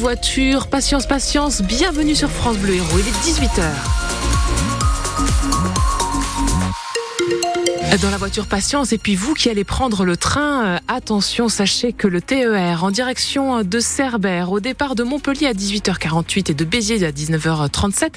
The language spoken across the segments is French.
voiture. Patience, patience, bienvenue sur France Bleu Héros, il est 18h. Dans la voiture patience et puis vous qui allez prendre le train, euh, attention, sachez que le TER en direction de Cerbère au départ de Montpellier à 18h48 et de Béziers à 19h37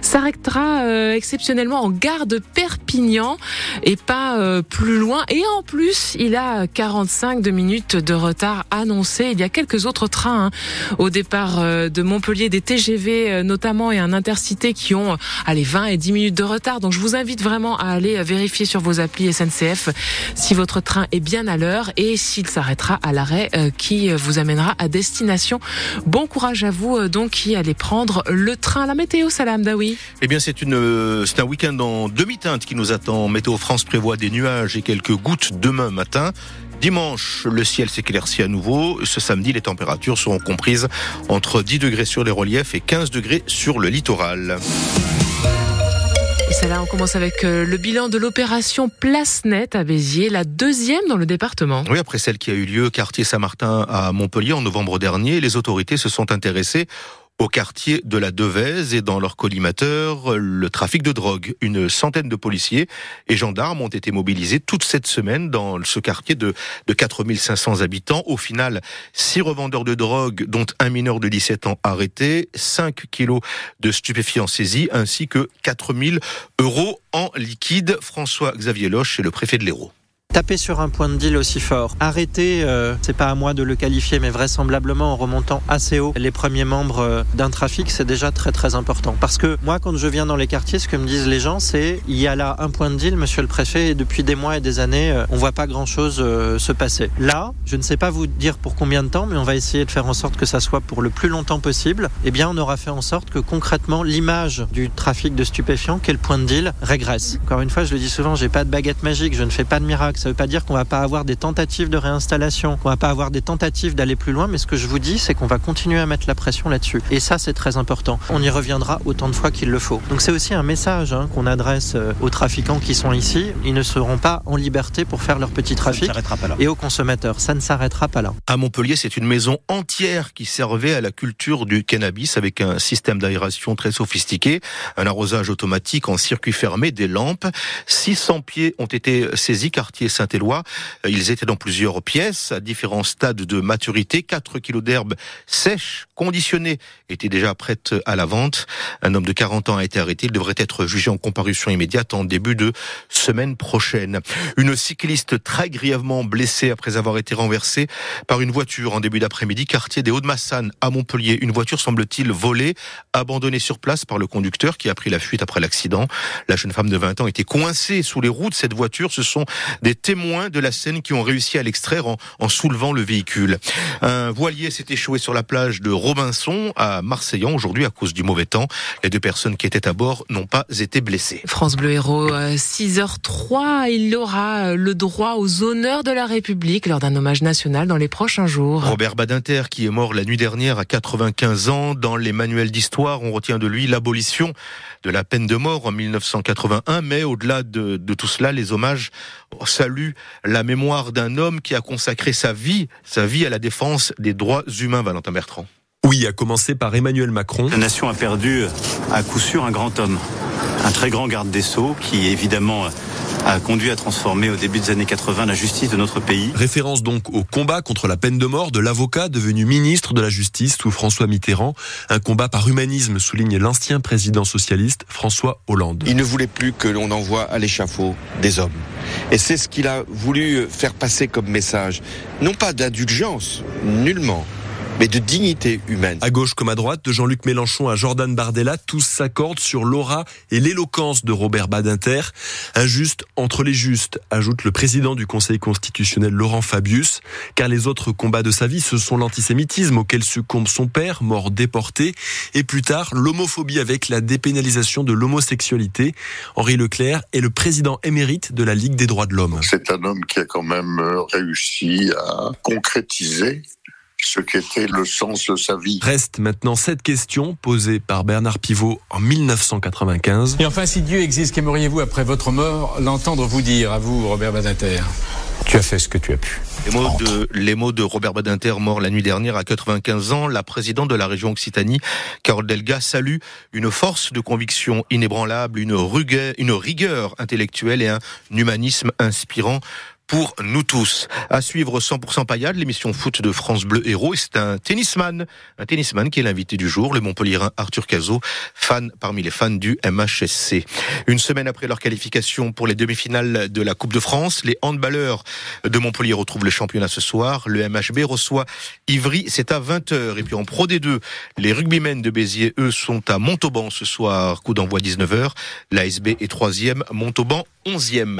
s'arrêtera euh, exceptionnellement en gare de Perpignan et pas euh, plus loin et en plus, il a 45 de minutes de retard annoncé. Il y a quelques autres trains hein, au départ de Montpellier des TGV notamment et un intercité qui ont allez 20 et 10 minutes de retard. Donc je vous invite vraiment à aller vérifier sur vos SNCF si votre train est bien à l'heure et s'il s'arrêtera à l'arrêt euh, qui vous amènera à destination. Bon courage à vous euh, donc qui allez prendre le train. La météo, Salam Dawi. Eh bien, c'est une, euh, c'est un week-end en demi-teinte qui nous attend. Météo France prévoit des nuages et quelques gouttes demain matin. Dimanche, le ciel s'éclaircit à nouveau. Ce samedi, les températures seront comprises entre 10 degrés sur les reliefs et 15 degrés sur le littoral. Et ça là, on commence avec euh, le bilan de l'opération Place Nette à Béziers, la deuxième dans le département. Oui, après celle qui a eu lieu quartier Saint-Martin à Montpellier en novembre dernier, les autorités se sont intéressées au quartier de la Devèze et dans leur collimateur le trafic de drogue. Une centaine de policiers et gendarmes ont été mobilisés toute cette semaine dans ce quartier de, de 4500 habitants. Au final, six revendeurs de drogue, dont un mineur de 17 ans arrêté, 5 kilos de stupéfiants saisis, ainsi que 4000 euros en liquide. François-Xavier Loche est le préfet de l'Hérault. Taper sur un point de deal aussi fort, arrêter, euh, c'est pas à moi de le qualifier, mais vraisemblablement en remontant assez haut les premiers membres euh, d'un trafic, c'est déjà très très important. Parce que moi, quand je viens dans les quartiers, ce que me disent les gens, c'est il y a là un point de deal, monsieur le préfet, et depuis des mois et des années, euh, on voit pas grand chose se passer. Là, je ne sais pas vous dire pour combien de temps, mais on va essayer de faire en sorte que ça soit pour le plus longtemps possible. Eh bien, on aura fait en sorte que concrètement, l'image du trafic de stupéfiants, quel point de deal, régresse. Encore une fois, je le dis souvent, j'ai pas de baguette magique, je ne fais pas de miracle ça ne veut pas dire qu'on va pas avoir des tentatives de réinstallation, qu'on va pas avoir des tentatives d'aller plus loin, mais ce que je vous dis, c'est qu'on va continuer à mettre la pression là-dessus. Et ça, c'est très important. On y reviendra autant de fois qu'il le faut. Donc c'est aussi un message hein, qu'on adresse euh, aux trafiquants qui sont ici. Ils ne seront pas en liberté pour faire leur petit trafic. Et aux consommateurs, ça ne s'arrêtera pas là. À Montpellier, c'est une maison entière qui servait à la culture du cannabis avec un système d'aération très sophistiqué, un arrosage automatique en circuit fermé, des lampes. 600 pieds ont été saisis, quartier Saint-Éloi ils étaient dans plusieurs pièces, à différents stades de maturité. 4 kilos d'herbes sèches, conditionnées, étaient déjà prêtes à la vente. Un homme de 40 ans a été arrêté. Il devrait être jugé en comparution immédiate en début de semaine prochaine. Une cycliste très grièvement blessée après avoir été renversée par une voiture en début d'après-midi, quartier des Hauts-de-Massanes à Montpellier. Une voiture semble-t-il volée, abandonnée sur place par le conducteur qui a pris la fuite après l'accident. La jeune femme de 20 ans était coincée sous les roues de cette voiture. Ce sont des témoins de la scène qui ont réussi à l'extraire en, soulevant le véhicule. Un voilier s'est échoué sur la plage de Robinson à Marseillan aujourd'hui à cause du mauvais temps. Les deux personnes qui étaient à bord n'ont pas été blessées. France Bleu Héros, 6h03, euh, il aura euh, le droit aux honneurs de la République lors d'un hommage national dans les prochains jours. Robert Badinter, qui est mort la nuit dernière à 95 ans, dans les manuels d'histoire, on retient de lui l'abolition de la peine de mort en 1981, mais au-delà de, de tout cela, les hommages saluent la mémoire d'un homme qui a consacré sa vie, sa vie à la défense des droits humains, Valentin Bertrand. Oui, à commencer par Emmanuel Macron. La nation a perdu à coup sûr un grand homme, un très grand garde des Sceaux qui évidemment a conduit à transformer au début des années 80 la justice de notre pays. Référence donc au combat contre la peine de mort de l'avocat devenu ministre de la Justice sous François Mitterrand. Un combat par humanisme, souligne l'ancien président socialiste François Hollande. Il ne voulait plus que l'on envoie à l'échafaud des hommes. Et c'est ce qu'il a voulu faire passer comme message. Non pas d'indulgence, nullement, mais de dignité humaine. À gauche comme à droite, de Jean-Luc Mélenchon à Jordan Bardella, tous s'accordent sur l'aura et l'éloquence de Robert Badinter. Injuste entre les justes, ajoute le président du Conseil constitutionnel Laurent Fabius, car les autres combats de sa vie, ce sont l'antisémitisme auquel succombe son père, mort déporté, et plus tard l'homophobie avec la dépénalisation de l'homosexualité. Henri Leclerc est le président émérite de la Ligue des droits de l'homme. C'est un homme qui a quand même réussi à concrétiser ce qu'était le sens de sa vie. Reste maintenant cette question posée par Bernard Pivot en 1995. Et enfin, si Dieu existe, qu'aimeriez-vous après votre mort l'entendre vous dire, à vous, Robert Badinter? Tu as fait ce que tu as pu. Les mots, de, les mots de Robert Badinter, mort la nuit dernière à 95 ans, la présidente de la région Occitanie, Carole Delga, salue une force de conviction inébranlable, une, rugueur, une rigueur intellectuelle et un humanisme inspirant pour nous tous. À suivre 100% paillade, l'émission foot de France Bleu Héros. Et c'est un tennisman, un tennisman qui est l'invité du jour, le Montpellierin Arthur Cazot, fan parmi les fans du MHSC. Une semaine après leur qualification pour les demi-finales de la Coupe de France, les handballeurs de Montpellier retrouvent le championnat ce soir. Le MHB reçoit Ivry, c'est à 20h. Et puis en Pro D2, les rugbymen de Béziers, eux, sont à Montauban ce soir. Coup d'envoi 19h. L'ASB est troisième, Montauban 11e.